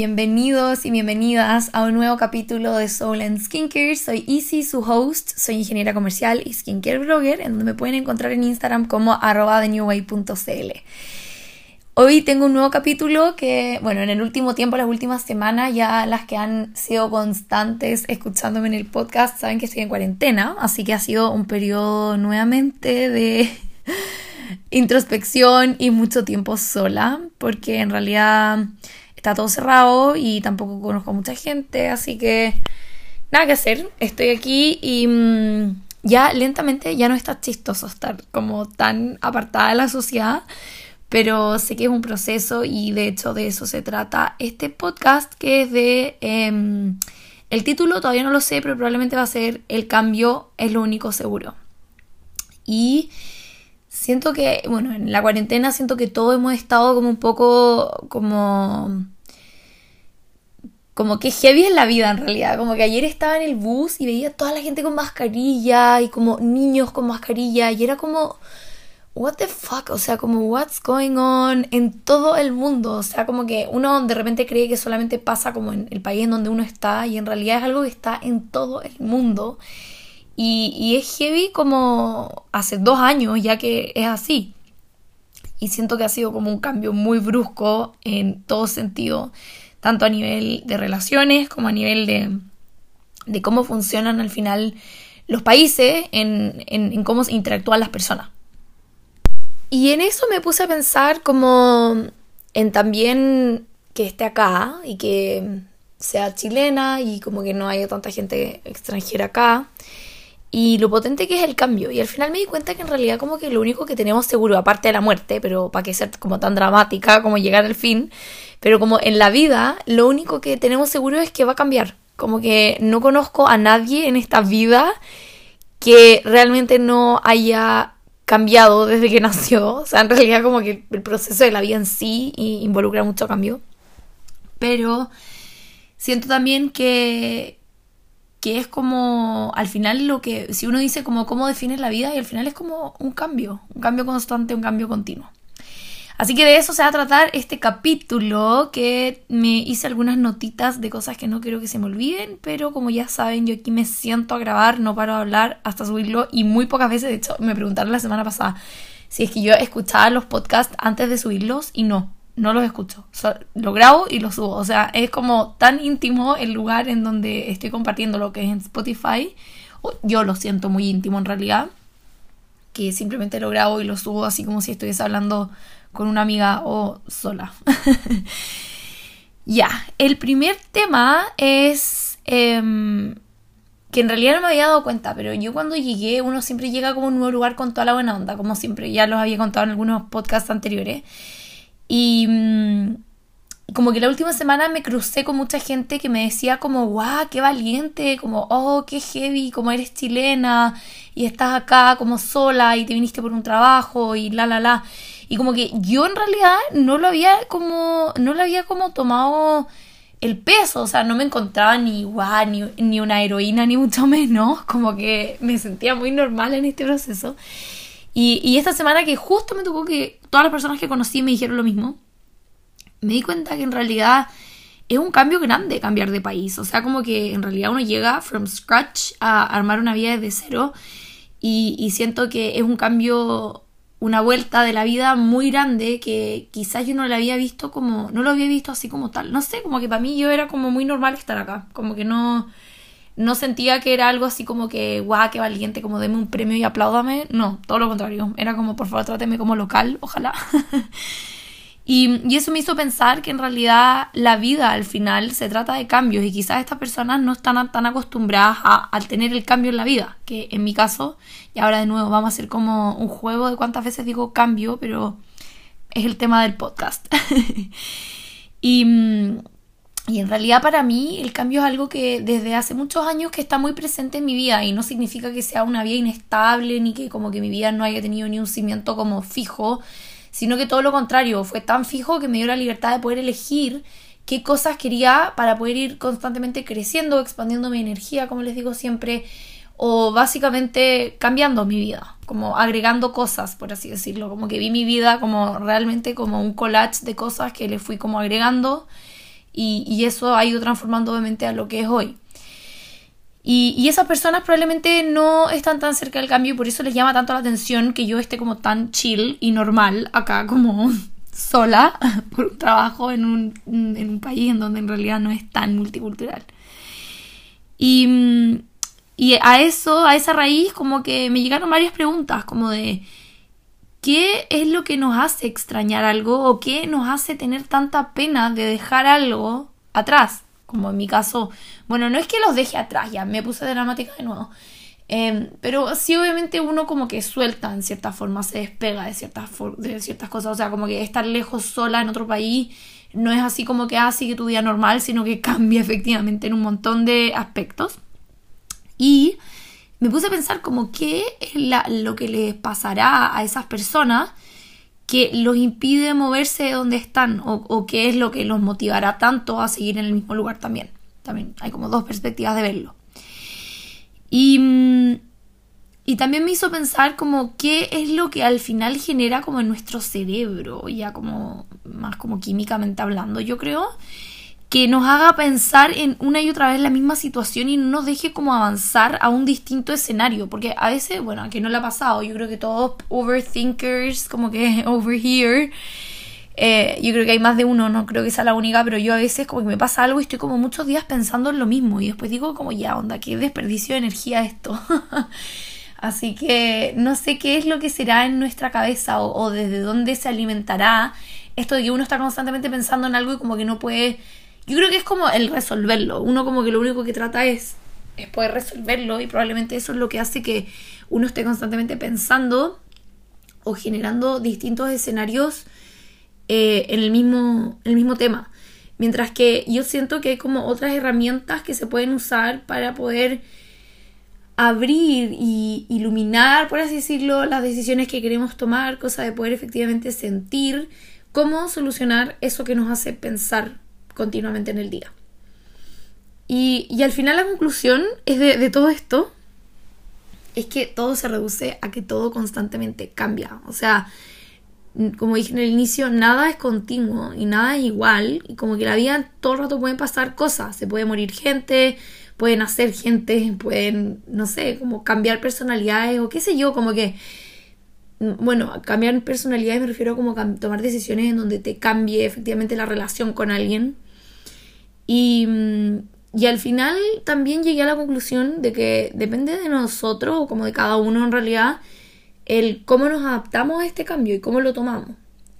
bienvenidos y bienvenidas a un nuevo capítulo de Soul and Skincare. Soy Easy, su host, soy ingeniera comercial y skincare blogger, en donde me pueden encontrar en Instagram como arroba Hoy tengo un nuevo capítulo que, bueno, en el último tiempo, las últimas semanas, ya las que han sido constantes escuchándome en el podcast saben que estoy en cuarentena, así que ha sido un periodo nuevamente de introspección y mucho tiempo sola, porque en realidad está todo cerrado y tampoco conozco a mucha gente, así que nada que hacer, estoy aquí y mm, ya lentamente ya no está chistoso estar como tan apartada de la sociedad, pero sé que es un proceso y de hecho de eso se trata este podcast que es de... Em, el título todavía no lo sé, pero probablemente va a ser El cambio es lo único seguro. Y siento que, bueno, en la cuarentena siento que todos hemos estado como un poco como como que heavy en la vida en realidad. Como que ayer estaba en el bus y veía toda la gente con mascarilla y como niños con mascarilla y era como, what the fuck, o sea, como what's going on en todo el mundo. O sea, como que uno de repente cree que solamente pasa como en el país en donde uno está y en realidad es algo que está en todo el mundo. Y, es heavy como hace dos años ya que es así. Y siento que ha sido como un cambio muy brusco en todo sentido, tanto a nivel de relaciones como a nivel de, de cómo funcionan al final los países, en, en, en cómo interactúan las personas. Y en eso me puse a pensar como en también que esté acá y que sea chilena y como que no haya tanta gente extranjera acá y lo potente que es el cambio. Y al final me di cuenta que en realidad como que lo único que tenemos seguro, aparte de la muerte, pero para que sea como tan dramática como llegar al fin, pero como en la vida, lo único que tenemos seguro es que va a cambiar. Como que no conozco a nadie en esta vida que realmente no haya cambiado desde que nació. O sea, en realidad como que el proceso de la vida en sí involucra mucho cambio. Pero siento también que, que es como al final lo que, si uno dice como cómo define la vida y al final es como un cambio, un cambio constante, un cambio continuo. Así que de eso se va a tratar este capítulo que me hice algunas notitas de cosas que no quiero que se me olviden, pero como ya saben, yo aquí me siento a grabar, no paro de hablar hasta subirlo y muy pocas veces, de hecho, me preguntaron la semana pasada si es que yo escuchaba los podcasts antes de subirlos y no, no los escucho. lo grabo y lo subo. O sea, es como tan íntimo el lugar en donde estoy compartiendo lo que es en Spotify. Yo lo siento muy íntimo en realidad. Que simplemente lo grabo y lo subo así como si estuviese hablando con una amiga o sola. ya, el primer tema es... Em, que en realidad no me había dado cuenta, pero yo cuando llegué, uno siempre llega como a un nuevo lugar con toda la buena onda, como siempre, ya los había contado en algunos podcasts anteriores. Y mm, como que la última semana me crucé con mucha gente que me decía como, guau, qué valiente, como, oh, qué heavy, como eres chilena y estás acá como sola y te viniste por un trabajo y la, la, la. Y como que yo en realidad no lo había como, no lo había como tomado el peso, o sea, no me encontraba ni guau, ni, ni una heroína, ni mucho menos, como que me sentía muy normal en este proceso. Y, y esta semana que justo me tocó que todas las personas que conocí me dijeron lo mismo, me di cuenta que en realidad es un cambio grande cambiar de país. O sea, como que en realidad uno llega from scratch a armar una vida desde cero y, siento que es un cambio, una vuelta de la vida muy grande que quizás yo no la había visto como, no lo había visto así como tal. No sé, como que para mí yo era como muy normal estar acá. Como que no, no sentía que era algo así como que, guau, qué valiente, como deme un premio y apláudame. No, todo lo contrario. Era como, por favor, tráteme como local, ojalá. y, y, eso me hizo pensar que en realidad la vida al final se trata de cambios y quizás estas personas no están tan acostumbradas a, a tener el cambio en la vida, que en mi caso, y ahora de nuevo vamos a hacer como un juego de cuántas veces digo cambio, pero es el tema del podcast. y mm, y en realidad para mí el cambio es algo que desde hace muchos años que está muy presente en mi vida y no significa que sea una vida inestable ni que como que mi vida no haya tenido ni un cimiento como fijo, sino que todo lo contrario, fue tan fijo que me dio la libertad de poder elegir qué cosas quería para poder ir constantemente creciendo, expandiendo mi energía, como les digo siempre, o básicamente cambiando mi vida, como agregando cosas, por así decirlo, como que vi mi vida como realmente como un collage de cosas que le fui como agregando Y, eso ha ido transformando obviamente a lo que es hoy. Y, esas personas probablemente no están tan cerca del cambio y por eso les llama tanto la atención que yo esté como tan chill y normal acá como sola por un trabajo en un, en un país en donde en realidad no es tan multicultural. Y, y a eso, a esa raíz, como que me llegaron varias preguntas, como de ¿qué es lo que nos hace extrañar algo o qué nos hace tener tanta pena de dejar algo atrás? Como en mi caso, bueno, no es que los deje atrás, ya me puse dramática de nuevo. Em, pero sí, obviamente uno como que suelta en cierta forma, se despega de ciertas, de ciertas cosas. O sea, como que estar lejos sola en otro país no es así como que así que tu día normal, sino que cambia efectivamente en un montón de aspectos. Y me puse a pensar como qué es lo que les pasará a esas personas que los impide moverse de donde están o, o, qué es lo que los motivará tanto a seguir en el mismo lugar también. También hay como dos perspectivas de verlo. Y mm, y también me hizo pensar como qué es lo que al final genera como en nuestro cerebro, ya como más como químicamente hablando, yo creo, que nos haga pensar en una y otra vez la misma situación y no nos deje como avanzar a un distinto escenario, porque a veces, bueno, a que no le ha pasado, yo creo que todos overthinkers, como que over here, eh, yo creo que hay más de uno, no creo que sea la única, pero yo a veces como que me pasa algo y estoy como muchos días pensando en lo mismo y después digo como ya, onda, qué desperdicio de energía esto. Así que no sé qué es lo que será en nuestra cabeza o, desde dónde se alimentará esto de que uno está constantemente pensando en algo y como que no puede... Yo creo que es como el resolverlo. Uno como que lo único que trata es, es poder resolverlo y probablemente eso es lo que hace que uno esté constantemente pensando o generando distintos escenarios eh, en el mismo, el mismo tema. Mientras que yo siento que hay como otras herramientas que se pueden usar para poder abrir y iluminar, por así decirlo, las decisiones que queremos tomar, cosa de poder efectivamente sentir cómo solucionar eso que nos hace pensar continuamente en el día. Y, y al final la conclusión es de, de todo esto es que todo se reduce a que todo constantemente cambia. O sea, como dije en el inicio, nada es continuo y nada es igual. Y como que la vida todo el rato pueden pasar cosas. Se puede morir gente, pueden hacer gente, pueden, no sé, como cambiar personalidades o qué sé yo, como que, bueno, cambiar personalidades me refiero a como tomar decisiones en donde te cambie efectivamente la relación con alguien. Y, y al final también llegué a la conclusión de que depende de nosotros o como de cada uno en realidad el cómo nos adaptamos a este cambio y cómo lo tomamos.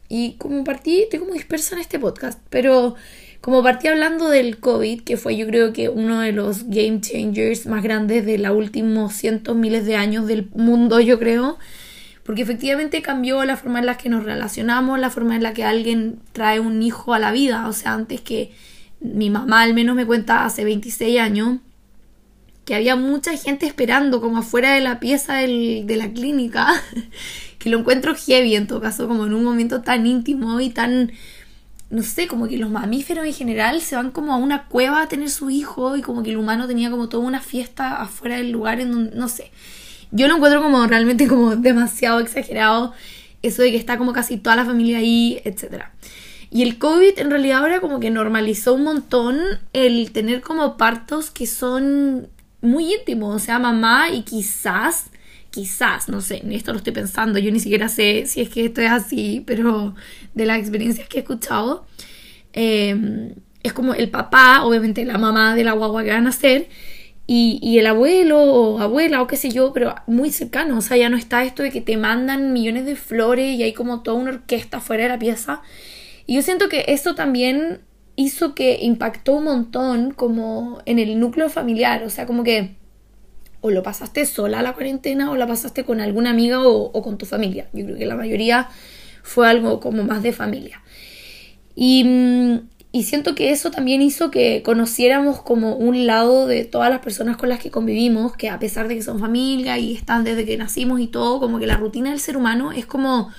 Y como partí, estoy como dispersa en este podcast, pero como partí hablando del COVID, que fue yo creo que uno de los game changers más grandes de los últimos cientos miles de años del mundo, yo creo, porque efectivamente cambió la forma en la que nos relacionamos, la forma en la que alguien trae un hijo a la vida, o sea, antes que mi mamá al menos me cuenta hace 26 años, que había mucha gente esperando como afuera de la pieza de la clínica, que lo encuentro heavy en todo caso, como en un momento tan íntimo y tan no sé, como que los mamíferos en general se van como a una cueva a tener su hijo y como que el humano tenía como toda una fiesta afuera del lugar en donde, no sé. Yo lo encuentro como realmente como demasiado exagerado eso de que está como casi toda la familia ahí, etc. Y el COVID en realidad ahora como que normalizó un montón el tener como partos que son muy íntimos, o sea, mamá y quizás quizás, no sé, esto lo estoy pensando, yo ni siquiera sé si es que esto es así, pero de las experiencias que he escuchado, em, es como el papá, obviamente la mamá de la guagua que van a nacer, y, y, el abuelo o abuela o qué sé yo, pero muy cercano, o sea, ya no está esto de que te mandan millones de flores y hay como toda una orquesta fuera de la pieza. Y yo siento que eso también hizo que impactó un montón como en el núcleo familiar, o sea, como que o lo pasaste sola la cuarentena o la pasaste con alguna amiga o, con tu familia. Yo creo que la mayoría fue algo como más de familia. Y, mm, y, siento que eso también hizo que conociéramos como un lado de todas las personas con las que convivimos, que a pesar de que son familia y están desde que nacimos y todo, como que la rutina del ser humano es como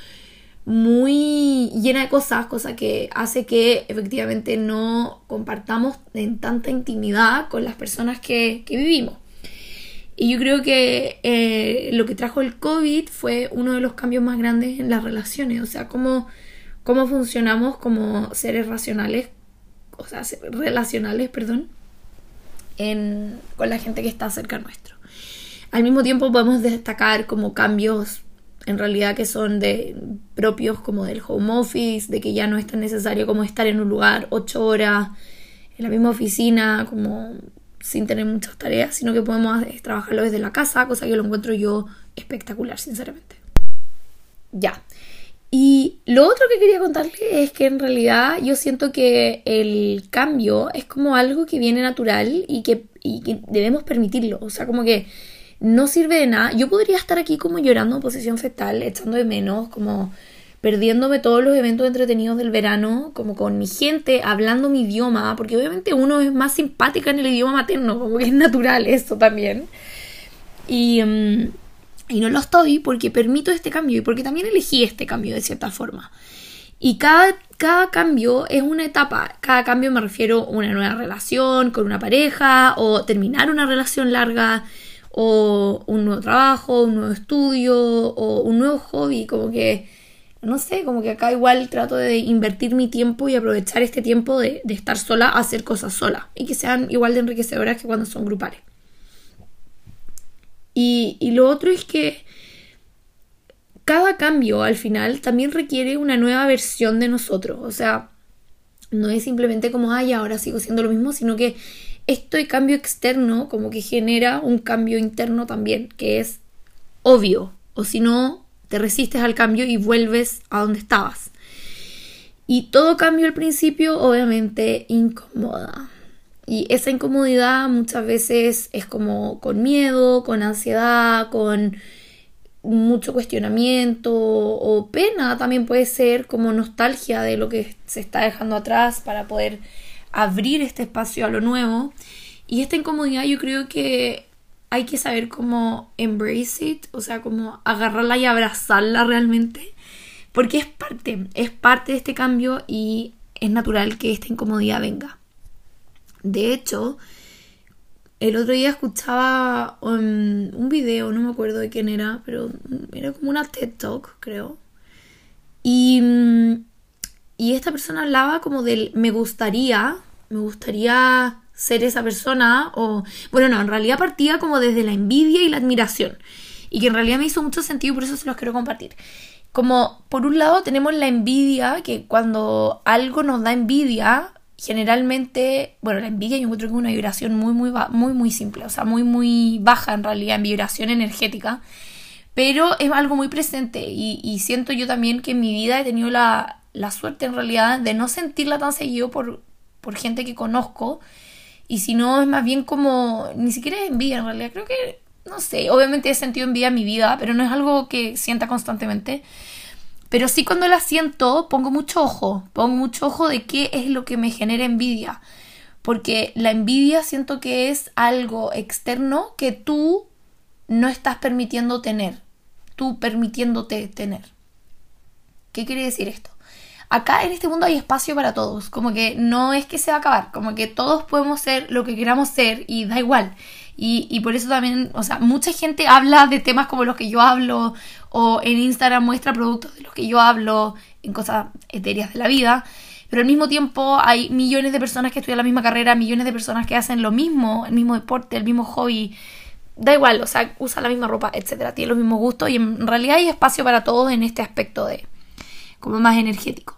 muy llena de cosas, cosa que hace que efectivamente no compartamos en tanta intimidad con las personas que, que vivimos. Y yo creo que eh, lo que trajo el COVID fue uno de los cambios más grandes en las relaciones, o sea, cómo, cómo funcionamos como seres racionales relacionales, perdón, con la gente que está cerca nuestro. Al mismo tiempo podemos destacar como cambios en realidad que son de propios como del home office, de que ya no es tan necesario como estar en un lugar ocho horas en la misma oficina, como sin tener muchas tareas, sino que podemos trabajarlo desde la casa, cosa que lo encuentro yo espectacular, sinceramente. Ya. Y lo otro que quería contarles es que en realidad yo siento que el cambio es como algo que viene natural y que, y que debemos permitirlo. O sea, como que no sirve de nada. Yo podría estar aquí como llorando en posición fetal, echando de menos, como perdiéndome todos los eventos entretenidos del verano, como con mi gente, hablando mi idioma, porque obviamente uno es más simpática en el idioma materno, como que es natural eso también. Y, mm, y no lo estoy porque permito este cambio y porque también elegí este cambio de cierta forma. Y cada, cada cambio es una etapa. Cada cambio me refiero a una nueva relación con una pareja o terminar una relación larga o un nuevo trabajo, un nuevo estudio o un nuevo hobby, como que, no sé, como que acá igual trato de invertir mi tiempo y aprovechar este tiempo de, estar sola a hacer cosas sola y que sean igual de enriquecedoras que cuando son grupales. Y, lo otro es que cada cambio al final también requiere una nueva versión de nosotros, o sea, no es simplemente como, ay, ahora sigo siendo lo mismo, sino que este cambio externo como que genera un cambio interno también, que es obvio, o si no, te resistes al cambio y vuelves a donde estabas. Y todo cambio al principio obviamente incomoda. Y esa incomodidad muchas veces es como con miedo, con ansiedad, con mucho cuestionamiento o pena también puede ser como nostalgia de lo que se está dejando atrás para poder abrir este espacio a lo nuevo. Y esta incomodidad yo creo que hay que saber cómo embrace it, o sea, cómo agarrarla y abrazarla realmente, porque es parte, es parte de este cambio y es natural que esta incomodidad venga. De hecho, el otro día escuchaba um, un video, no me acuerdo de quién era, pero era como una TED Talk, creo. Y y esta persona hablaba como del me gustaría, me gustaría ser esa persona o bueno, no, en realidad partía como desde la envidia y la admiración y que en realidad me hizo mucho sentido, por eso se los quiero compartir. Como por un lado tenemos la envidia, que cuando algo nos da envidia, generalmente, bueno, la envidia yo encuentro que es una vibración muy, muy, muy, muy simple, o sea, muy, muy baja en realidad en vibración energética, pero es algo muy presente y, y siento yo también que en mi vida he tenido la, la suerte en realidad de no sentirla tan seguido por, por gente que conozco. Y si no, es más bien como, ni siquiera es envidia en realidad. Creo que, no sé, obviamente he sentido envidia en mi vida, pero no es algo que sienta constantemente. Pero sí cuando la siento, pongo mucho ojo, pongo mucho ojo de qué es lo que me genera envidia. Porque la envidia siento que es algo externo que tú no estás permitiendo tener, tú permitiéndote tener. ¿Qué quiere decir esto? acá en este mundo hay espacio para todos, como que no es que se va a acabar, como que todos podemos ser lo que queramos ser y da igual. Y, por eso también, o sea, mucha gente habla de temas como los que yo hablo o en Instagram muestra productos de los que yo hablo en cosas etéreas de la vida. Pero al mismo tiempo hay millones de personas que estudian la misma carrera, millones de personas que hacen lo mismo, el mismo deporte, el mismo hobby. Da igual, o sea, usan la misma ropa, etcétera, tienen los mismos gustos y en realidad hay espacio para todos en este aspecto de como más energético.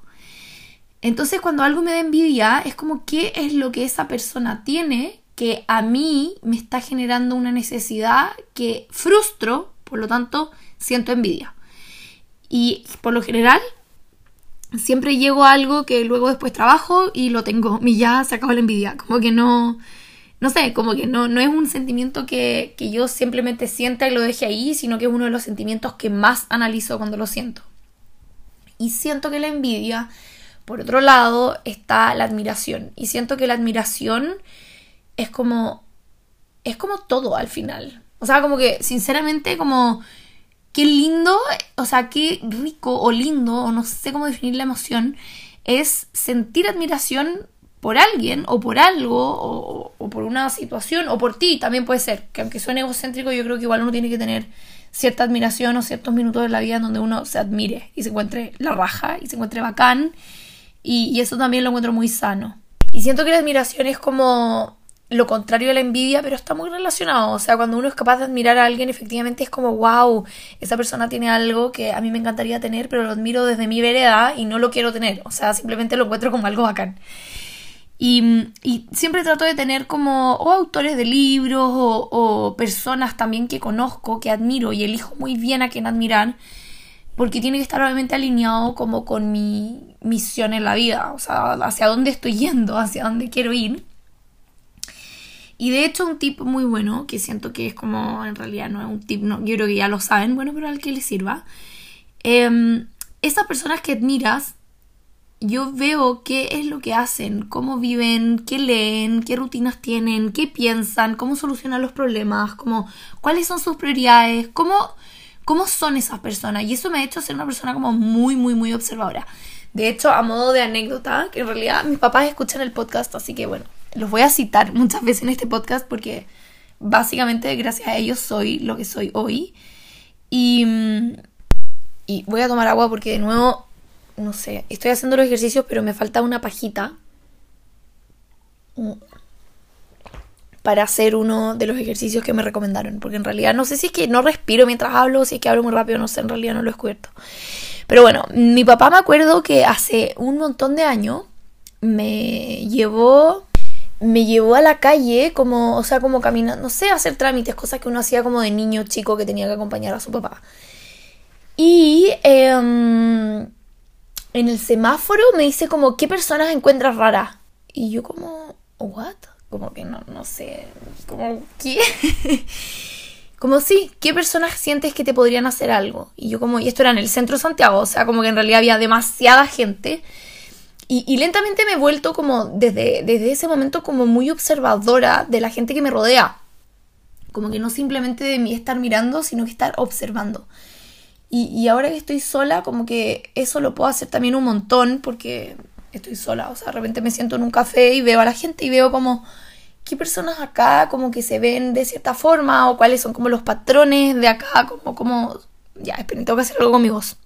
Entonces cuando algo me da envidia es como qué es lo que esa persona tiene que a mí me está generando una necesidad que frustro, por lo tanto siento envidia. Y por lo general siempre llego a algo que luego después trabajo y lo tengo y ya se acabó la envidia. Como que no, no sé, como que no, no es un sentimiento que, que yo simplemente sienta y lo deje ahí, sino que es uno de los sentimientos que más analizo cuando lo siento. Y siento que la envidia por otro lado está la admiración. Y siento que la admiración es como. es como todo al final. O sea, como que, sinceramente, como. Qué lindo, o sea, qué rico o lindo, o no sé cómo definir la emoción, es sentir admiración por alguien o por algo o, por una situación o por ti también puede ser. Que aunque suene egocéntrico, yo creo que igual uno tiene que tener cierta admiración o ciertos minutos de la vida en donde uno se admire y se encuentre la raja y se encuentre bacán y, eso también lo encuentro muy sano. Y siento que la admiración es como lo contrario a la envidia, pero está muy relacionado. O sea, cuando uno es capaz de admirar a alguien, efectivamente es como, wow, esa persona tiene algo que a mí me encantaría tener, pero lo admiro desde mi vereda y no lo quiero tener. O sea, simplemente lo encuentro como algo bacán. Y, siempre trato de tener como o autores de libros o, o, personas también que conozco, que admiro y elijo muy bien a quien admirar, porque tiene que estar obviamente alineado como con mi misión en la vida, o sea, hacia dónde estoy yendo, hacia dónde quiero ir. Y de hecho un tip muy bueno, que siento que es como, en realidad no es un tip, no, yo creo que ya lo saben, bueno, pero al que les sirva. Eh, esas personas que admiras, yo veo qué es lo que hacen, cómo viven, qué leen, qué rutinas tienen, qué piensan, cómo solucionan los problemas, cómo, cuáles son sus prioridades, cómo, cómo son esas personas. Y eso me ha hecho ser una persona como muy, muy, muy observadora. De hecho, a modo de anécdota, que en realidad mis papás escuchan el podcast, así que bueno, los voy a citar muchas veces en este podcast porque básicamente gracias a ellos soy lo que soy hoy. Y, y voy a tomar agua porque de nuevo, no sé, estoy haciendo los ejercicios pero me falta una pajita para hacer uno de los ejercicios que me recomendaron. Porque en realidad no sé si es que no respiro mientras hablo, si es que hablo muy rápido, no sé, en realidad no lo he descubierto. Pero bueno, mi papá me acuerdo que hace un montón de años me llevó me llevó a la calle como, o sea, como caminando, no sé, hacer trámites, cosas que uno hacía como de niño chico que tenía que acompañar a su papá. Y eh, en el semáforo me dice como, ¿qué personas encuentras raras? Y yo como, ¿what? Como que no, no sé, como, ¿qué? como sí, ¿qué personas sientes que te podrían hacer algo? Y yo como, y esto era en el centro Santiago, o sea, como que en realidad había demasiada gente. Y, lentamente me he vuelto como desde, desde ese momento como muy observadora de la gente que me rodea. Como que no simplemente de mí estar mirando, sino que estar observando. Y, ahora que estoy sola, como que eso lo puedo hacer también un montón porque estoy sola. O sea, de repente me siento en un café y veo a la gente y veo como qué personas acá como que se ven de cierta forma o cuáles son como los patrones de acá, como, como... Ya, esperen, tengo que hacer algo con mi voz.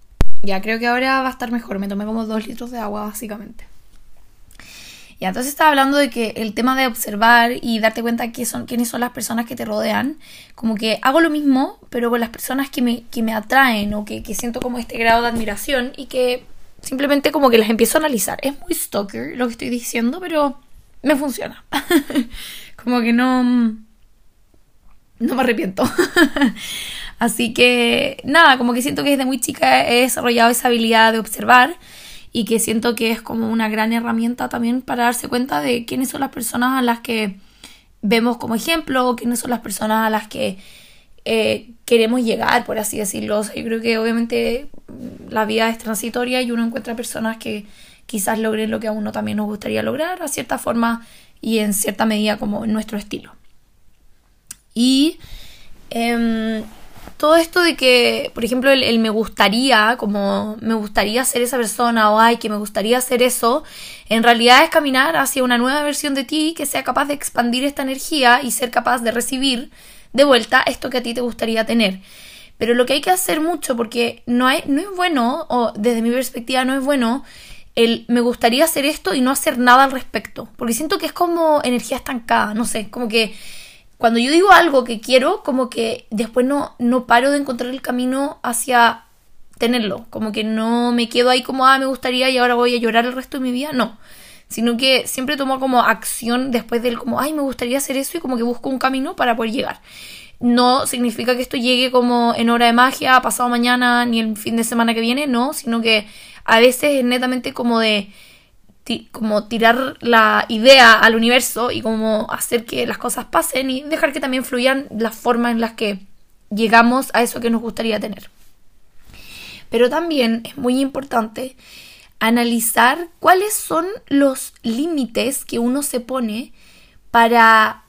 Ya, creo que ahora va a estar mejor. Me tomé como dos litros de agua, básicamente. Y entonces estaba hablando de que el tema de observar y darte cuenta que son, quiénes son las personas que te rodean, como que hago lo mismo, pero con las personas que me, que me atraen o que, que siento como este grado de admiración y que simplemente como que las empiezo a analizar. Es muy stalker lo que estoy diciendo, pero me funciona. como que no... No me arrepiento. Así que nada, como que siento que desde muy chica he desarrollado esa habilidad de observar y que siento que es como una gran herramienta también para darse cuenta de quiénes son las personas a las que vemos como ejemplo o quiénes son las personas a las que eh, queremos llegar, por así decirlo. yo creo que obviamente la vida es transitoria y uno encuentra personas que quizás logren lo que a uno también nos gustaría lograr a cierta forma y en cierta medida como en nuestro estilo. Y eh, todo esto de que, por ejemplo, el, me gustaría, como me gustaría ser esa persona o ay, que me gustaría hacer eso, en realidad es caminar hacia una nueva versión de ti que sea capaz de expandir esta energía y ser capaz de recibir de vuelta esto que a ti te gustaría tener. Pero lo que hay que hacer mucho, porque no, hay, no es bueno, o desde mi perspectiva no es bueno, el me gustaría hacer esto y no hacer nada al respecto. Porque siento que es como energía estancada, no sé, como que cuando yo digo algo que quiero, como que después no, no paro de encontrar el camino hacia tenerlo. Como que no me quedo ahí como, ah, me gustaría y ahora voy a llorar el resto de mi vida. No. Sino que siempre tomo como acción después del como, ay, me gustaría hacer eso y como que busco un camino para poder llegar. No significa que esto llegue como en hora de magia, pasado mañana, ni el fin de semana que viene, no, sino que a veces es netamente como de como tirar la idea al universo y como hacer que las cosas pasen y dejar que también fluyan las formas en las que llegamos a eso que nos gustaría tener. Pero también es muy importante analizar cuáles son los límites que uno se pone para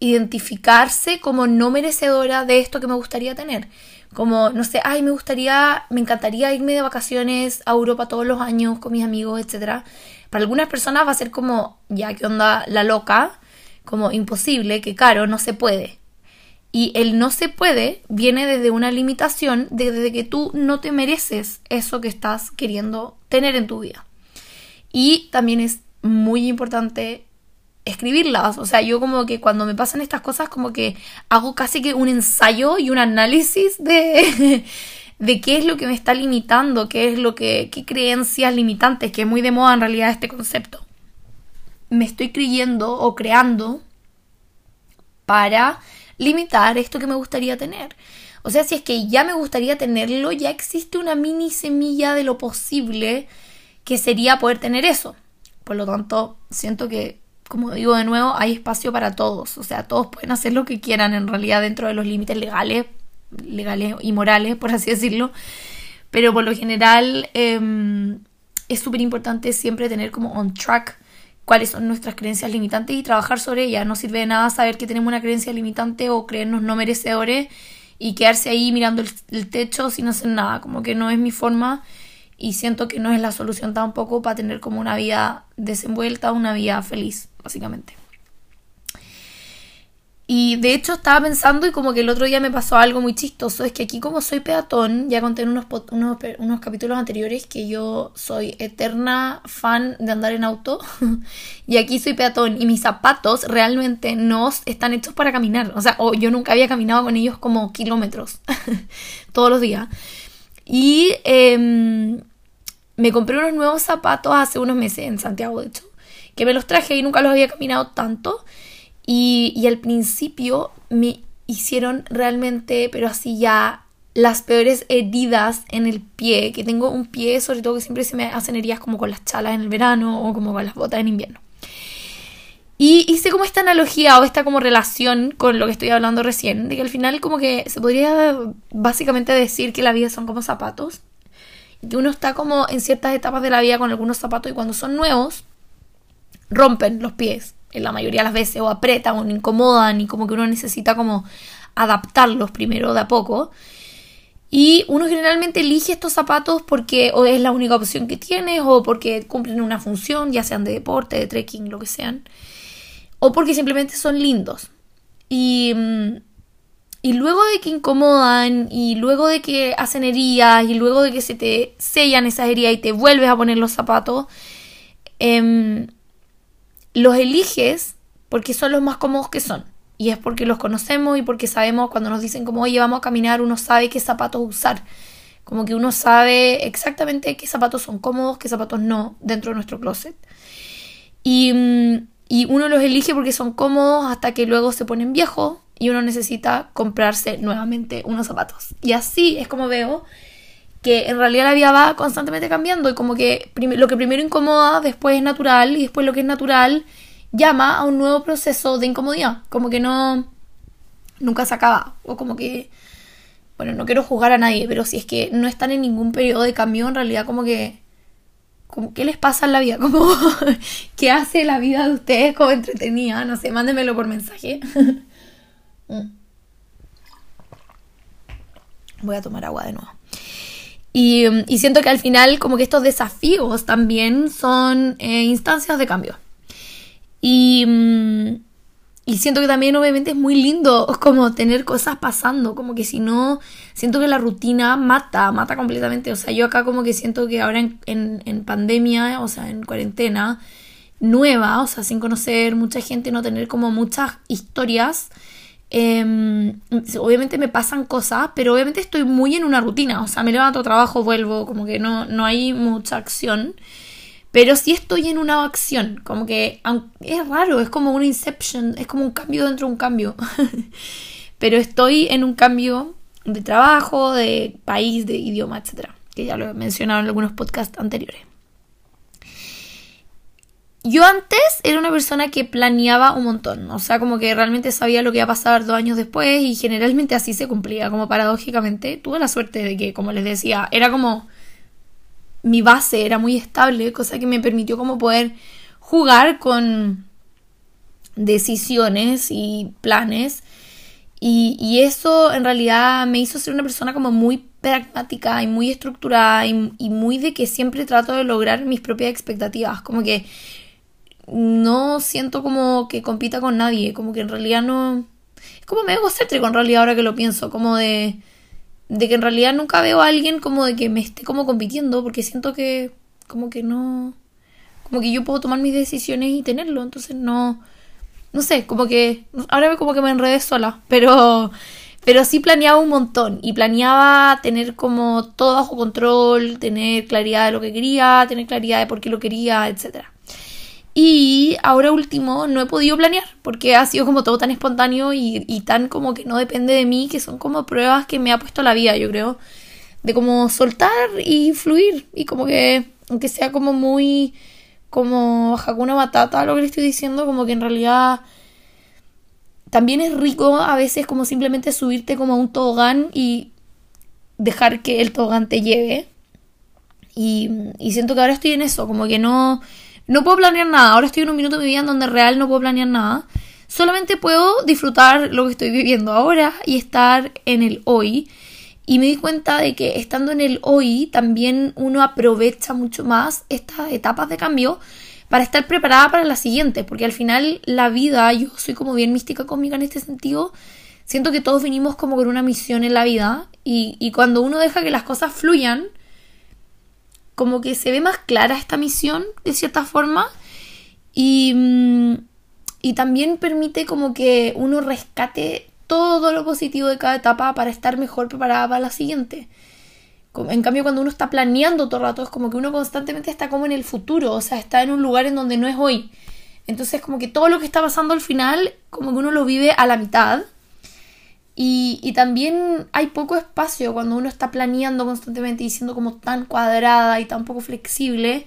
identificarse como no merecedora de esto que me gustaría tener. Como, no sé, ay, me gustaría, me encantaría irme de vacaciones a Europa todos los años con mis amigos, etc. Para algunas personas va a ser como, ya, ¿qué onda la loca? Como imposible, que caro, no se puede. Y el no se puede viene desde una limitación, desde que tú no te mereces eso que estás queriendo tener en tu vida. Y también es muy importante escribirlas. O sea, yo como que cuando me pasan estas cosas, como que hago casi que un ensayo y un análisis de, de qué es lo que me está limitando, qué es lo que, qué creencias limitantes, que es muy de moda en realidad este concepto. Me estoy creyendo o creando para limitar esto que me gustaría tener. O sea, si es que ya me gustaría tenerlo, ya existe una mini semilla de lo posible que sería poder tener eso. Por lo tanto, siento que, como digo de nuevo, hay espacio para todos. O sea, todos pueden hacer lo que quieran en realidad dentro de los límites legales, legales y morales, por así decirlo. Pero por lo general em, es súper importante siempre tener como on track cuáles son nuestras creencias limitantes y trabajar sobre ellas. No sirve de nada saber que tenemos una creencia limitante o creernos no merecedores y quedarse ahí mirando el techo sin hacer nada. Como que no es mi forma y siento que no es la solución tampoco para tener como una vida desenvuelta, una vida feliz, básicamente. Y de hecho estaba pensando y como que el otro día me pasó algo muy chistoso, es que aquí como soy peatón, ya conté en unos, unos, unos capítulos anteriores que yo soy eterna fan de andar en auto y aquí soy peatón y mis zapatos realmente no están hechos para caminar, o sea, yo nunca había caminado con ellos como kilómetros todos los días. Y em, me compré unos nuevos zapatos hace unos meses en Santiago, de hecho, que me los traje y nunca los había caminado tanto. Y, y al principio me hicieron realmente, pero así ya las peores heridas en el pie, que tengo un pie sobre todo que siempre se me hacen heridas como con las chalas en el verano o como con las botas en invierno. Y hice como esta analogía o esta como relación con lo que estoy hablando recién, de que al final como que se podría básicamente decir que la vida son como zapatos, y que uno está como en ciertas etapas de la vida con algunos zapatos y cuando son nuevos rompen los pies en la mayoría de las veces o apretan o incomodan y como que uno necesita como adaptarlos primero de a poco. Y uno generalmente elige estos zapatos porque o es la única opción que tienes o porque cumplen una función, ya sean de deporte, de trekking, lo que sean o porque simplemente son lindos. Y, mm, y luego de que incomodan, y luego de que hacen heridas, y luego de que se te sellan esas heridas y te vuelves a poner los zapatos, em, los eliges porque son los más cómodos que son. Y es porque los conocemos y porque sabemos cuando nos dicen como, oye, vamos a caminar, uno sabe qué zapatos usar. Como que uno sabe exactamente qué zapatos son cómodos, qué zapatos no dentro de nuestro closet. Y, mm, y uno los elige porque son cómodos hasta que luego se ponen viejos y uno necesita comprarse nuevamente unos zapatos. Y así es como veo que en realidad la vida va constantemente cambiando y como que lo que primero incomoda después es natural y después lo que es natural llama a un nuevo proceso de incomodidad, como que no nunca se acaba o como que bueno, no quiero juzgar a nadie, pero si es que no están en ningún periodo de cambio, en realidad como que ¿Qué les pasa en la vida? ¿Cómo, ¿Qué hace la vida de ustedes como entretenida? No sé, mándenmelo por mensaje. Mm. Voy a tomar agua de nuevo. Y, siento que al final como que estos desafíos también son eh, instancias de cambio. Y, mm, y siento que también obviamente es muy lindo como tener cosas pasando, como que si no, siento que la rutina mata, mata completamente. O sea, yo acá como que siento que ahora en, en, pandemia, o sea, en cuarentena nueva, o sea, sin conocer mucha gente, no tener como muchas historias, em, obviamente me pasan cosas, pero obviamente estoy muy en una rutina, o sea, me levanto, trabajo, vuelvo, como que no, no hay mucha acción. Pero sí estoy en una acción, como que es raro, es como una inception, es como un cambio dentro de un cambio. Pero estoy en un cambio de trabajo, de país, de idioma, etc. Que ya lo he mencionado en algunos podcasts anteriores. Yo antes era una persona que planeaba un montón, o sea, como que realmente sabía lo que iba a pasar dos años después y generalmente así se cumplía, como paradójicamente. Tuve la suerte de que, como les decía, era como mi base era muy estable, cosa que me permitió como poder jugar con decisiones y planes. Y, eso en realidad me hizo ser una persona como muy pragmática y muy estructurada y, y, muy de que siempre trato de lograr mis propias expectativas. Como que no siento como que compita con nadie, como que en realidad no... Es como medio egocéntrico en realidad ahora que lo pienso, como de de que en realidad nunca veo a alguien como de que me esté como compitiendo, porque siento que como que no, como que yo puedo tomar mis decisiones y tenerlo, entonces no, no sé, como que, ahora como que me enredé sola, pero, pero sí planeaba un montón y planeaba tener como todo bajo control, tener claridad de lo que quería, tener claridad de por qué lo quería, etc. Y ahora último no he podido planear porque ha sido como todo tan espontáneo y, y tan como que no depende de mí, que son como pruebas que me ha puesto la vida, yo creo, de como soltar y fluir y como que, aunque sea como muy como Hakuna Matata lo que le estoy diciendo, como que en realidad también es rico a veces como simplemente subirte como a un tobogán y dejar que el tobogán te lleve. Y, y siento que ahora estoy en eso, como que no, no puedo planear nada. Ahora estoy en un minuto de mi vida en donde real no puedo planear nada. Solamente puedo disfrutar lo que estoy viviendo ahora y estar en el hoy. Y me di cuenta de que estando en el hoy también uno aprovecha mucho más estas etapas de cambio para estar preparada para la siguiente, porque al final la vida, yo soy como bien mística conmigo en este sentido, siento que todos vinimos como con una misión en la vida y cuando uno deja que las cosas fluyan, como que se ve más clara esta misión de cierta forma y, mm, y también permite como que uno rescate todo lo positivo de cada etapa para estar mejor preparada para la siguiente. En cambio, cuando uno está planeando todo el rato, es como que uno constantemente está como en el futuro, o sea, está en un lugar en donde no es hoy. Entonces, como que todo lo que está pasando al final, como que uno lo vive a la mitad. Y, también hay poco espacio cuando uno está planeando constantemente y siendo como tan cuadrada y tan poco flexible.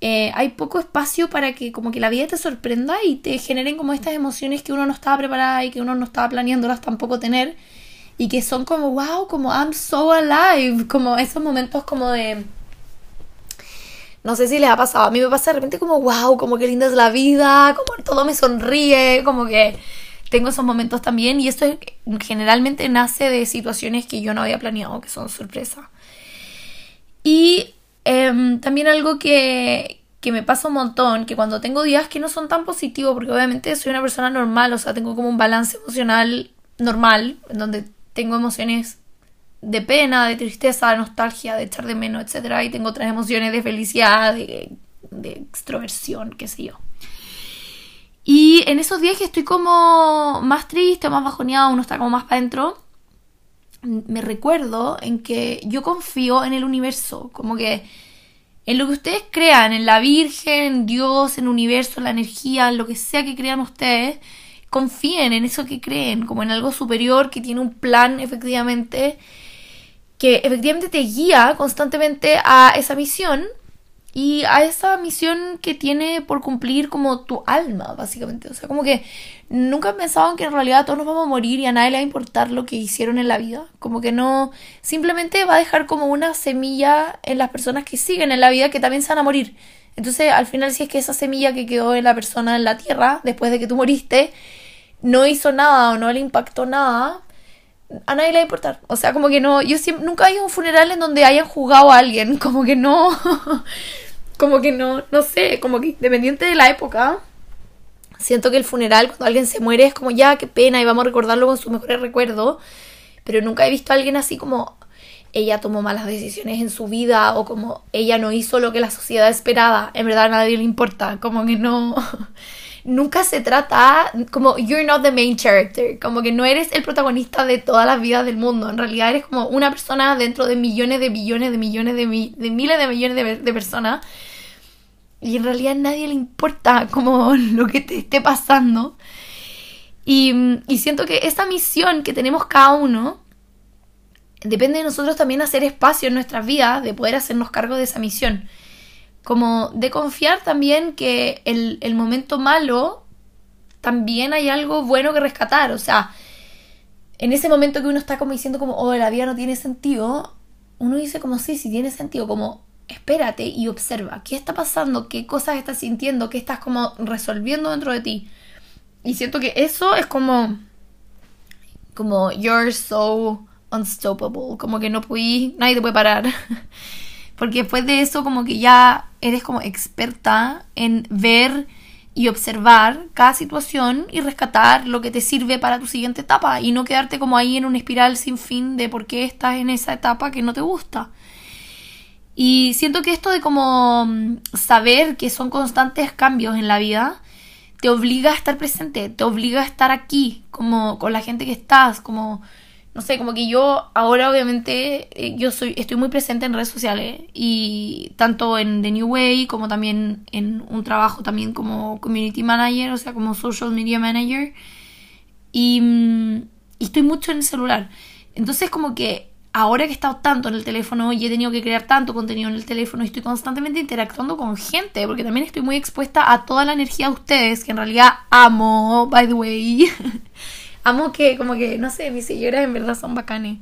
Eh, hay poco espacio para que como que la vida te sorprenda y te generen como estas emociones que uno no estaba preparada y que uno no estaba planeándolas tampoco tener y que son como wow, como I'm so alive, como esos momentos como de no sé si les ha pasado, a mí me pasa de repente como wow, como que linda es la vida, como todo me sonríe, como que tengo esos momentos también y esto generalmente nace de situaciones que yo no había planeado, que son sorpresa. Y Em, también algo que, que me pasa un montón, que cuando tengo días que no son tan positivos, porque obviamente soy una persona normal, o sea, tengo como un balance emocional normal, en donde tengo emociones de pena, de tristeza, de nostalgia, de echar de menos, etc. Y tengo otras emociones de felicidad, de, de extroversión, qué sé yo. Y en esos días que estoy como más triste, más bajoneado, uno está como más para adentro, me recuerdo en que yo confío en el universo, como que en lo que ustedes crean, en la Virgen, en Dios, en el universo, en la energía, en lo que sea que crean ustedes, confíen en eso que creen, como en algo superior que tiene un plan efectivamente, que efectivamente te guía constantemente a esa misión y a esa misión que tiene por cumplir como tu alma, básicamente. O sea, como que nunca pensaban que en realidad todos nos vamos a morir y a nadie le va a importar lo que hicieron en la vida. Como que no, simplemente va a dejar como una semilla en las personas que siguen en la vida que también se van a morir. Entonces, al final, si es que esa semilla que quedó en la persona en la tierra, después de que tú moriste, no hizo nada o no le impactó nada, a nadie le va a importar. O sea, como que no, yo siempre, nunca hay un funeral en donde hayan jugado a alguien, como que no, como que no, no sé, como que dependiente de la época, siento que el funeral, cuando alguien se muere, es como ya, qué pena, y vamos a recordarlo con sus mejores recuerdos, pero nunca he visto a alguien así como ella tomó malas decisiones en su vida o como ella no hizo lo que la sociedad esperaba, en verdad a nadie le importa, como que no nunca se trata como you're not the main character, como que no eres el protagonista de todas las vidas del mundo, en realidad eres como una persona dentro de millones de billones de millones de, de miles de millones de, personas y en realidad a nadie le importa como lo que te esté pasando. Y, y siento que esa misión que tenemos cada uno depende de nosotros también hacer espacio en nuestras vidas de poder hacernos cargo de esa misión como de confiar también que el, el momento malo también hay algo bueno que rescatar, o sea, en ese momento que uno está como diciendo como, oh, la vida no tiene sentido, uno dice como, sí, sí tiene sentido, como, espérate y observa, ¿qué está pasando? ¿Qué cosas estás sintiendo? ¿Qué estás como resolviendo dentro de ti? Y siento que eso es como, como, you're so unstoppable, como que no puedes, nadie te puede parar. Porque después de eso como que ya eres como experta en ver y observar cada situación y rescatar lo que te sirve para tu siguiente etapa y no quedarte como ahí en una espiral sin fin de por qué estás en esa etapa que no te gusta. Y siento que esto de como mm, saber que son constantes cambios en la vida, te obliga a estar presente, te obliga a estar aquí, como con la gente que estás, como no sé, como que yo ahora obviamente eh, yo soy estoy muy presente en redes sociales y tanto en The New Way como también en un trabajo también como community manager, o sea, como social media manager y, mm, y estoy mucho en el celular. Entonces como que ahora que he estado tanto en el teléfono y he tenido que crear tanto contenido en el teléfono y estoy constantemente interactuando con gente, porque también estoy muy expuesta a toda la energía de ustedes, que en realidad amo, by the way. amo que, como que, no sé, mis señoras en verdad son bacanes.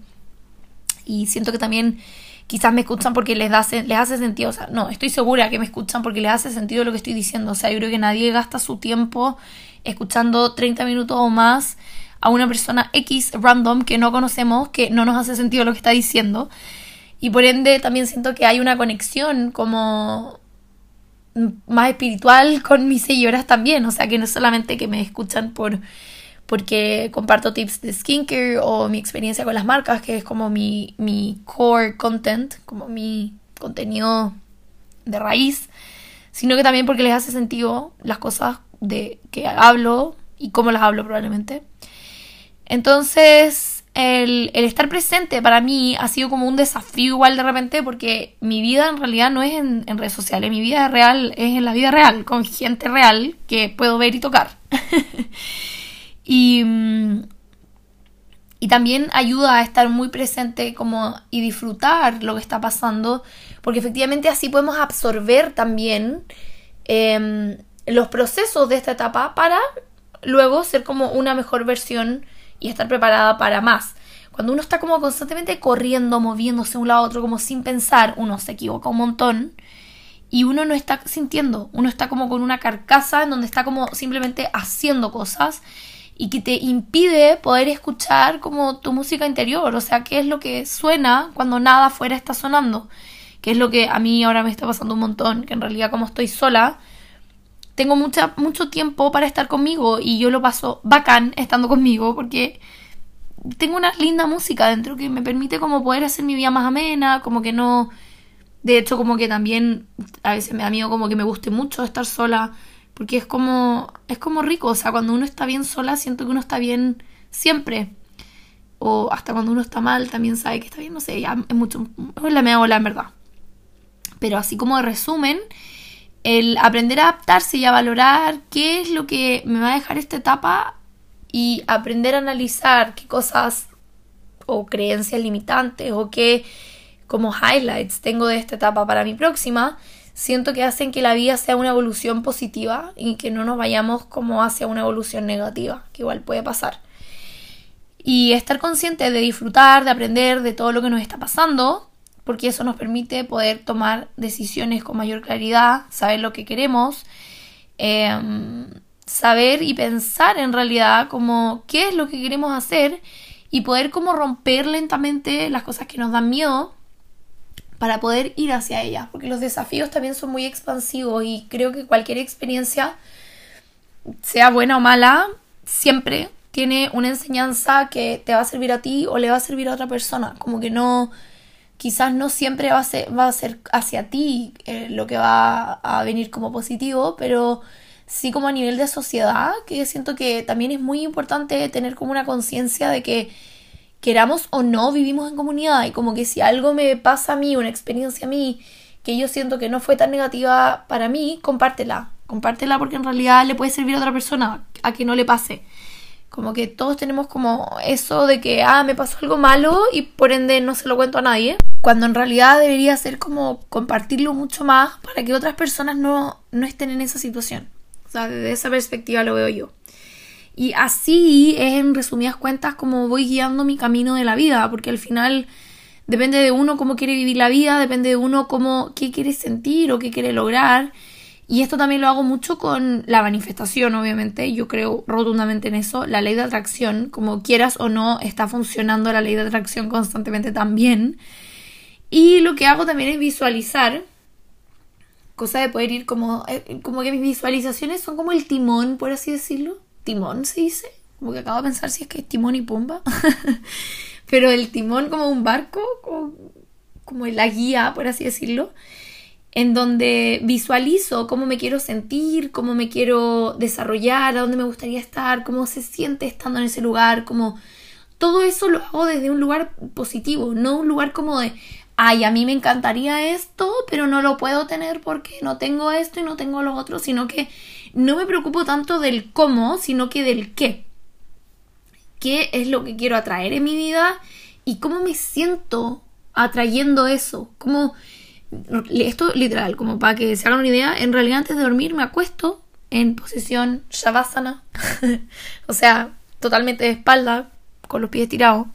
Y siento que también quizás me escuchan porque les, da, les hace sentido. O sea, no, estoy segura que me escuchan porque les hace sentido lo que estoy diciendo. O sea, yo creo que nadie gasta su tiempo escuchando 30 minutos o más a una persona X random que no conocemos, que no nos hace sentido lo que está diciendo. Y por ende también siento que hay una conexión como más espiritual con mis seguidoras también. O sea, que no es solamente que me escuchan por porque comparto tips de skincare o mi experiencia con las marcas, que es como mi, mi core content, como mi contenido de raíz, sino que también porque les hace sentido las cosas de que hablo y cómo las hablo probablemente. Entonces, el, estar presente para mí ha sido como un desafío igual de repente porque mi vida en realidad no es en, redes sociales, mi vida real es en la vida real, con gente real que puedo ver y tocar. y, mm, y también ayuda a estar muy presente como y disfrutar lo que está pasando, porque efectivamente así podemos absorber también em, los procesos de esta etapa para luego ser como una mejor versión y estar preparada para más. Cuando uno está como constantemente corriendo, moviéndose un lado a otro, como sin pensar, uno se equivoca un montón y uno no está sintiendo, uno está como con una carcasa en donde está como simplemente haciendo cosas y que te impide poder escuchar como tu música interior, o sea, qué es lo que suena cuando nada afuera está sonando, que es lo que a mí ahora me está pasando un montón, que en realidad como estoy sola, tengo mucha, mucho tiempo para estar conmigo y yo lo paso bacán estando conmigo porque tengo una linda música dentro que me permite como poder hacer mi vida más amena, como que no... De hecho, como que también a veces me da miedo como que me guste mucho estar sola, porque es como, es como rico, o sea, cuando uno está bien sola siento que uno está bien siempre. O hasta cuando uno está mal también sabe que está bien, no sé, ya es mucho, es la mea ola en verdad. Pero así como de resumen, el aprender a adaptarse y a valorar qué es lo que me va a dejar esta etapa y aprender a analizar qué cosas o creencias limitantes o qué como highlights tengo de esta etapa para mi próxima, siento que hacen que la vida sea una evolución positiva y que no nos vayamos como hacia una evolución negativa, que igual puede pasar. Y estar consciente de disfrutar, de aprender de todo lo que nos está pasando, porque eso nos permite poder tomar decisiones con mayor claridad, saber lo que queremos, em, saber y pensar en realidad como qué es lo que queremos hacer y poder como romper lentamente las cosas que nos dan miedo para poder ir hacia ellas, porque los desafíos también son muy expansivos y creo que cualquier experiencia, sea buena o mala, siempre tiene una enseñanza que te va a servir a ti o le va a servir a otra persona, como que no quizás no siempre va a ser, va a ser hacia ti eh, lo que va a venir como positivo, pero sí como a nivel de sociedad, que siento que también es muy importante tener como una conciencia de que queramos o no vivimos en comunidad y como que si algo me pasa a mí, una experiencia a mí, que yo siento que no fue tan negativa para mí, compártela. Compártela porque en realidad le puede servir a otra persona a que no le pase. Como que todos tenemos como eso de que, ah, me pasó algo malo y por ende no se lo cuento a nadie. Cuando en realidad debería ser como compartirlo mucho más para que otras personas no, no estén en esa situación. O sea, desde esa perspectiva lo veo yo. Y así es en resumidas cuentas como voy guiando mi camino de la vida, porque al final depende de uno cómo quiere vivir la vida, depende de uno cómo, qué quiere sentir o qué quiere lograr. Y esto también lo hago mucho con la manifestación, obviamente. Yo creo rotundamente en eso. La ley de atracción, como quieras o no, está funcionando la ley de atracción constantemente también. Y lo que hago también es visualizar. Cosa de poder ir como. Eh, como que mis visualizaciones son como el timón, por así decirlo. Timón se dice. Como que acabo de pensar si es que es timón y pumba. Pero el timón como un barco. como la guía, por así decirlo, en donde visualizo cómo me quiero sentir, cómo me quiero desarrollar, a dónde me gustaría estar, cómo se siente estando en ese lugar, como todo eso lo hago desde un lugar positivo, no un lugar como de, ay, a mí me encantaría esto, pero no lo puedo tener porque no tengo esto y no tengo lo otro, sino que no me preocupo tanto del cómo, sino que del qué. ¿Qué es lo que quiero atraer en mi vida y cómo me siento atrayendo eso? Como esto literal, como para que se hagan una idea, en realidad antes de dormir me acuesto en posición shavasana, o sea, totalmente de espalda, con los pies tirados.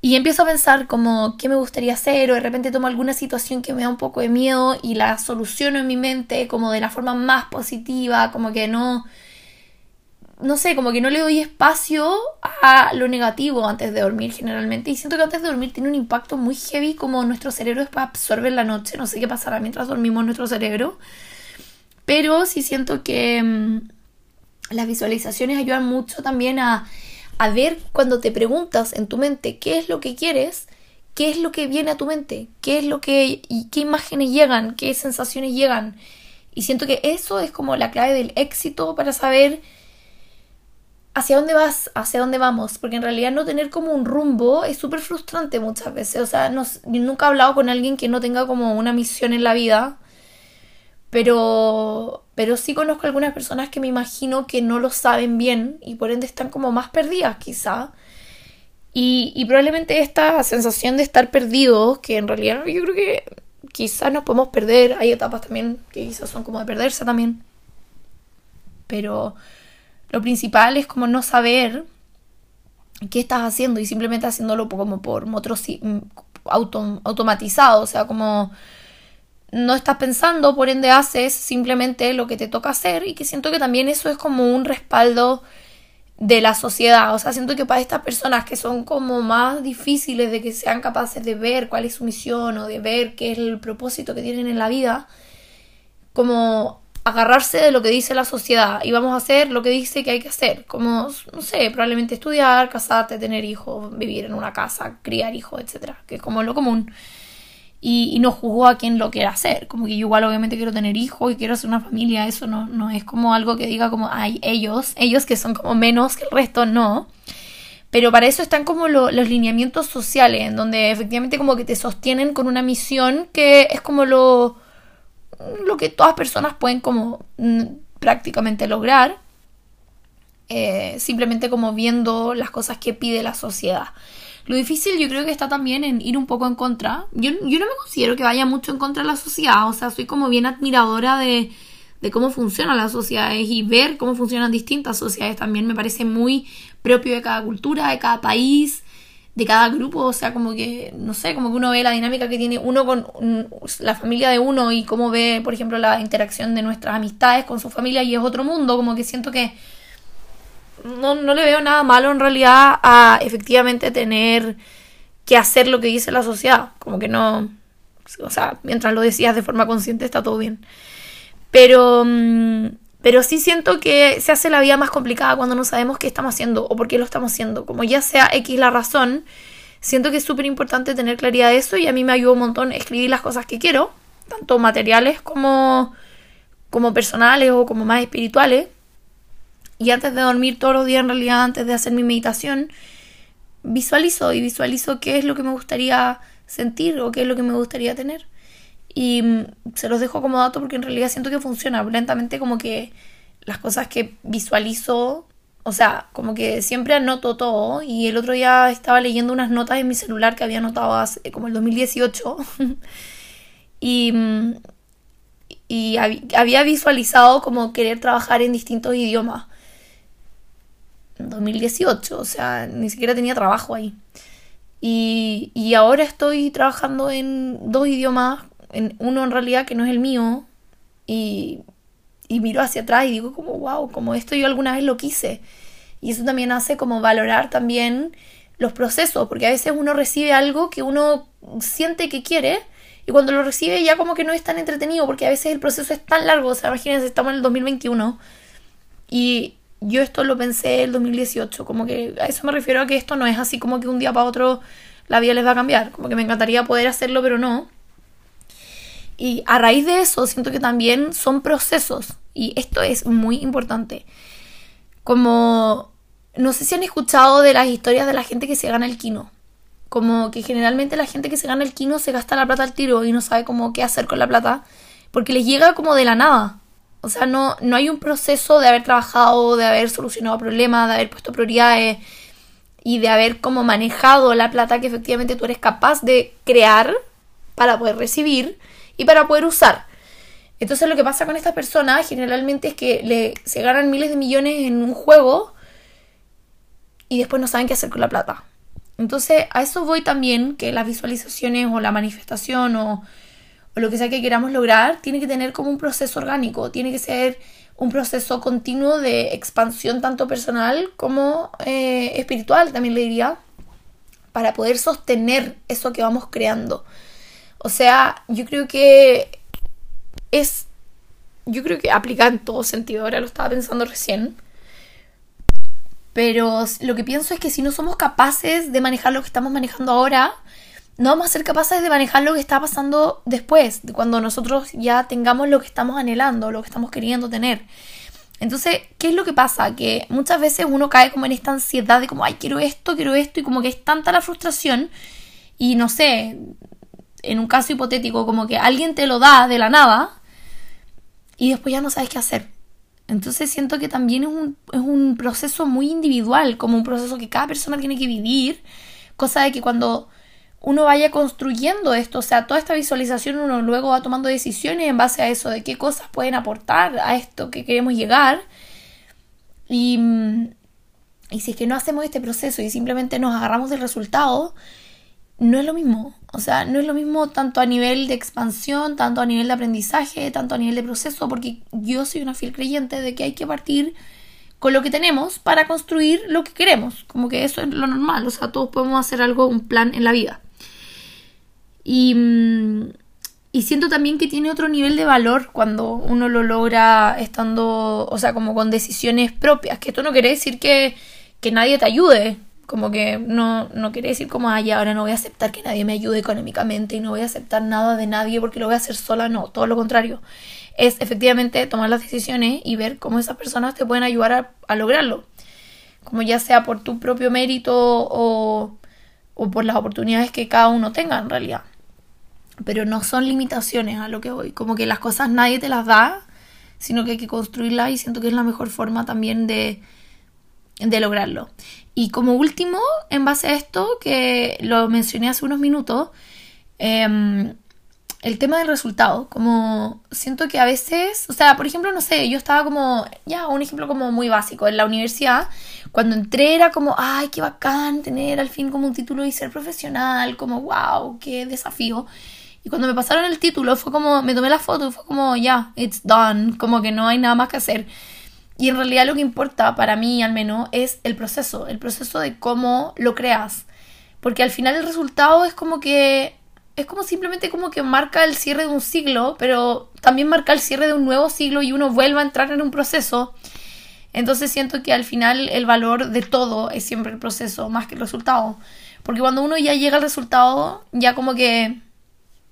Y empiezo a pensar como qué me gustaría hacer o de repente tomo alguna situación que me da un poco de miedo y la soluciono en mi mente como de la forma más positiva, como que no, no sé, como que no le doy espacio a lo negativo antes de dormir generalmente. Y siento que antes de dormir tiene un impacto muy heavy como nuestro cerebro después absorbe en la noche. No sé qué pasará mientras dormimos nuestro cerebro. Pero sí siento que mm, las visualizaciones ayudan mucho también a, a ver cuando te preguntas en tu mente qué es lo que quieres, qué es lo que viene a tu mente, qué es lo que y qué imágenes llegan, qué sensaciones llegan. Y siento que eso es como la clave del éxito para saber hacia dónde vas, hacia dónde vamos, porque en realidad no tener como un rumbo es súper frustrante muchas veces, o sea, nunca he hablado con alguien que no tenga como una misión en la vida, pero, pero sí conozco algunas personas que me imagino que no lo saben bien y por ende están como más perdidas quizá. Y, y probablemente esta sensación de estar perdidos, que en realidad yo creo que quizás nos podemos perder, hay etapas también que quizás son como de perderse también, pero lo principal es como no saber qué estás haciendo y simplemente haciéndolo como por motor mm, auto, automatizado, o sea, como no estás pensando, por ende haces simplemente lo que te toca hacer y que siento que también eso es como un respaldo de la sociedad, o sea, siento que para estas personas que son como más difíciles de que sean capaces de ver cuál es su misión o de ver qué es el propósito que tienen en la vida, como agarrarse de lo que dice la sociedad y vamos a hacer lo que dice que hay que hacer, como, no sé, probablemente estudiar, casarte, tener hijos, vivir en una casa, criar hijos, etcétera, que es como lo común. Y, no juzgo a quien lo quiera hacer, como que yo igual obviamente quiero tener hijos y quiero hacer una familia, eso no, no es como algo que diga como, ay, ellos, ellos que son como menos que el resto, no. Pero para eso están como los lineamientos sociales, en donde efectivamente como que te sostienen con una misión que es como lo lo que todas personas pueden como mm, prácticamente lograr, eh, simplemente como viendo las cosas que pide la sociedad. Lo difícil yo creo que está también en ir un poco en contra. Yo, yo no me considero que vaya mucho en contra de la sociedad, o sea, soy como bien admiradora de, de cómo funcionan las sociedades y ver cómo funcionan distintas sociedades también me parece muy propio de cada cultura, de cada país de cada grupo, o sea, como que, no sé, como que uno ve la dinámica que tiene uno con la familia de uno y cómo ve, por ejemplo, la interacción de nuestras amistades con su familia y es otro mundo, como que siento que no, no le veo nada malo en realidad a efectivamente tener que hacer lo que dice la sociedad, como que no, o sea, mientras lo decías de forma consciente está todo bien. Pero... Mm, pero sí siento que se hace la vida más complicada cuando no sabemos qué estamos haciendo o por qué lo estamos haciendo. Como ya sea X la razón, siento que es súper importante tener claridad de eso y a mí me ayuda un montón escribir las cosas que quiero, tanto materiales como, como personales o como más espirituales. Y antes de dormir todos los días, en realidad, antes de hacer mi meditación, visualizo y visualizo qué es lo que me gustaría sentir o qué es lo que me gustaría tener. Y mm, se los dejo como dato porque en realidad siento que funciona. Lentamente como que las cosas que visualizo, o sea, como que siempre anoto todo. Y el otro día estaba leyendo unas notas en mi celular que había anotado hace como el 2018. y mm, y había visualizado como querer trabajar en distintos idiomas. En 2018, o sea, ni siquiera tenía trabajo ahí. Y, y ahora estoy trabajando en dos idiomas en uno en realidad que no es el mío y, y miro hacia atrás y digo como, wow, como esto yo alguna vez lo quise. Y eso también hace como valorar también los procesos, porque a veces uno recibe algo que uno siente que quiere y cuando lo recibe ya como que no es tan entretenido, porque a veces el proceso es tan largo, o sea, imagínense, estamos en el 2021 y yo esto lo pensé el 2018, como que a eso me refiero a que esto no es así como que un día para otro la vida les va a cambiar. Como que me encantaría poder hacerlo, pero no. Y a raíz de eso, siento que también son procesos. Y esto es muy importante. Como, no sé si han escuchado de las historias de la gente que se gana el quino. Como que generalmente la gente que se gana el quino se gasta la plata al tiro y no sabe cómo qué hacer con la plata. Porque les llega como de la nada. O sea, no, no hay un proceso de haber trabajado, de haber solucionado problemas, de haber puesto prioridades y de haber como manejado la plata que efectivamente tú eres capaz de crear para poder recibir y para poder usar. Entonces lo que pasa con estas personas generalmente es que le, se ganan miles de millones en un juego y después no saben qué hacer con la plata. Entonces a eso voy también, que las visualizaciones o la manifestación o, lo que sea que queramos lograr tiene que tener como un proceso orgánico, tiene que ser un proceso continuo de expansión tanto personal como eh, espiritual, también le diría, para poder sostener eso que vamos creando. O sea, yo creo que es. Yo creo que aplica en todo sentido. Ahora lo estaba pensando recién. Pero lo que pienso es que si no somos capaces de manejar lo que estamos manejando ahora, no vamos a ser capaces de manejar lo que está pasando después, de cuando nosotros ya tengamos lo que estamos anhelando, lo que estamos queriendo tener. Entonces, ¿qué es lo que pasa? Que muchas veces uno cae como en esta ansiedad de como, ay, quiero esto, quiero esto, y como que es tanta la frustración, y no sé, en un caso hipotético, como que alguien te lo da de la nada y después ya no sabes qué hacer. Entonces siento que también es un, es un proceso muy individual, como un proceso que cada persona tiene que vivir, cosa de que cuando uno vaya construyendo esto, o sea, toda esta visualización uno luego va tomando decisiones en base a eso, de qué cosas pueden aportar a esto que queremos llegar. Y, y si es que no hacemos este proceso y simplemente nos agarramos del resultado, no es lo mismo. O sea, no es lo mismo tanto a nivel de expansión, tanto a nivel de aprendizaje, tanto a nivel de proceso, porque yo soy una fiel creyente de que hay que partir con lo que tenemos para construir lo que queremos. Como que eso es lo normal. O sea, todos podemos hacer algo, un plan en la vida. Y, mm, y siento también que tiene otro nivel de valor cuando uno lo logra estando, o sea, como con decisiones propias. Que esto no quiere decir que, que nadie te ayude. Como que no, no quiere decir como, ay, ahora no voy a aceptar que nadie me ayude económicamente y no voy a aceptar nada de nadie porque lo voy a hacer sola. No, todo lo contrario. Es efectivamente tomar las decisiones y ver cómo esas personas te pueden ayudar a, lograrlo. Como ya sea por tu propio mérito o, o por las oportunidades que cada uno tenga en realidad. Pero no son limitaciones a lo que voy. Como que las cosas nadie te las da, sino que hay que construirlas y siento que es la mejor forma también de, de lograrlo. Y como último, en base a esto, que lo mencioné hace unos minutos, em, el tema del resultado, como siento que a veces, o sea, por ejemplo, no sé, yo estaba como, ya, un ejemplo como muy básico, en la universidad, cuando entré era como, ay, qué bacán tener al fin como un título y ser profesional, como, wow, qué desafío. Y cuando me pasaron el título fue como, me tomé la foto fue como, ya, it's done, como que no hay nada más que hacer. Y en realidad lo que importa, para mí al menos, es el proceso, el proceso de cómo lo creas. Porque al final el resultado es como que es como simplemente como que marca el cierre de un siglo, pero también marca el cierre de un nuevo siglo y uno vuelve a entrar en un proceso. Entonces siento que al final el valor de todo es siempre el proceso, más que el resultado. Porque cuando uno ya llega al resultado, ya como que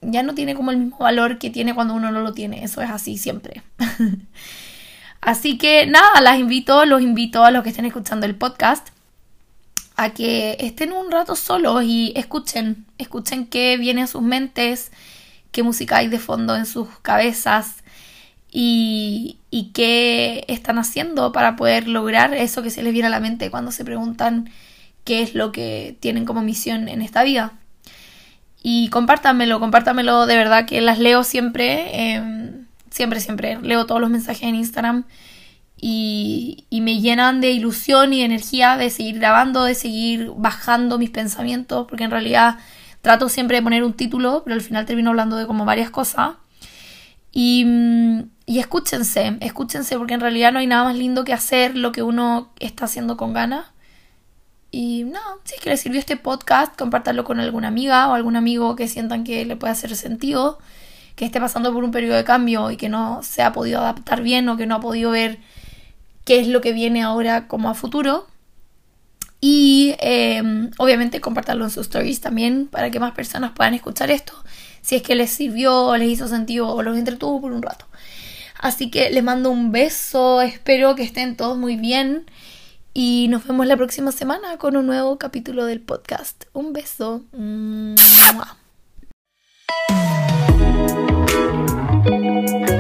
ya no tiene como el mismo valor que tiene cuando uno no lo tiene. Eso es así siempre. Así que nada, las invito, los invito a los que estén escuchando el podcast a que estén un rato solos y escuchen, escuchen qué viene a sus mentes, qué música hay de fondo en sus cabezas y, y qué están haciendo para poder lograr eso que se les viene a la mente cuando se preguntan qué es lo que tienen como misión en esta vida. Y compártanmelo, compártanmelo de verdad que las leo siempre. Em, siempre, siempre leo todos los mensajes en Instagram y, me llenan de ilusión y de energía de seguir grabando, de seguir bajando mis pensamientos, porque en realidad trato siempre de poner un título, pero al final termino hablando de como varias cosas. Y, y escúchense, escúchense, porque en realidad no hay nada más lindo que hacer lo que uno está haciendo con ganas. Y no, si es que les sirvió este podcast, compártanlo con alguna amiga o algún amigo que sientan que le puede hacer sentido que esté pasando por un periodo de cambio y que no se ha podido adaptar bien o que no ha podido ver qué es lo que viene ahora como a futuro. Y em, obviamente compartirlo en sus stories también para que más personas puedan escuchar esto. Si es que les sirvió, les hizo sentido o los entretuvo por un rato. Así que les mando un beso, espero que estén todos muy bien y nos vemos la próxima semana con un nuevo capítulo del podcast. Un beso. Thank you.